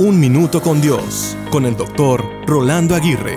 Un Minuto con Dios, con el doctor Rolando Aguirre.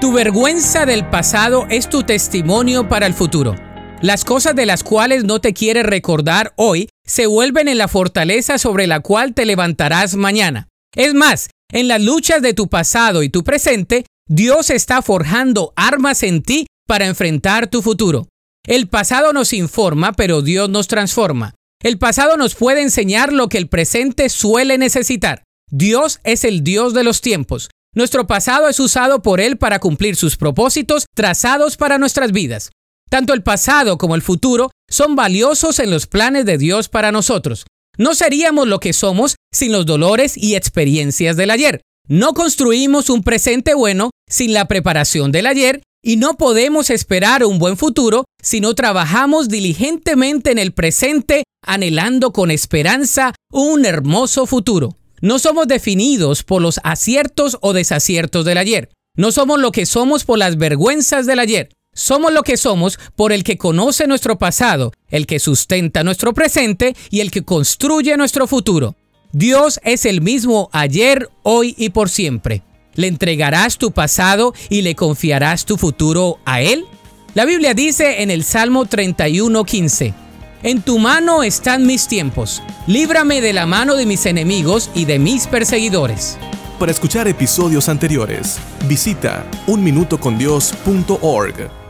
Tu vergüenza del pasado es tu testimonio para el futuro. Las cosas de las cuales no te quieres recordar hoy se vuelven en la fortaleza sobre la cual te levantarás mañana. Es más, en las luchas de tu pasado y tu presente, Dios está forjando armas en ti para enfrentar tu futuro. El pasado nos informa, pero Dios nos transforma. El pasado nos puede enseñar lo que el presente suele necesitar. Dios es el Dios de los tiempos. Nuestro pasado es usado por Él para cumplir sus propósitos trazados para nuestras vidas. Tanto el pasado como el futuro son valiosos en los planes de Dios para nosotros. No seríamos lo que somos sin los dolores y experiencias del ayer. No construimos un presente bueno sin la preparación del ayer y no podemos esperar un buen futuro si no trabajamos diligentemente en el presente anhelando con esperanza un hermoso futuro. No somos definidos por los aciertos o desaciertos del ayer. No somos lo que somos por las vergüenzas del ayer. Somos lo que somos por el que conoce nuestro pasado, el que sustenta nuestro presente y el que construye nuestro futuro. Dios es el mismo ayer, hoy y por siempre. ¿Le entregarás tu pasado y le confiarás tu futuro a Él? La Biblia dice en el Salmo 31:15, en tu mano están mis tiempos. Líbrame de la mano de mis enemigos y de mis perseguidores. Para escuchar episodios anteriores, visita unminutocondios.org.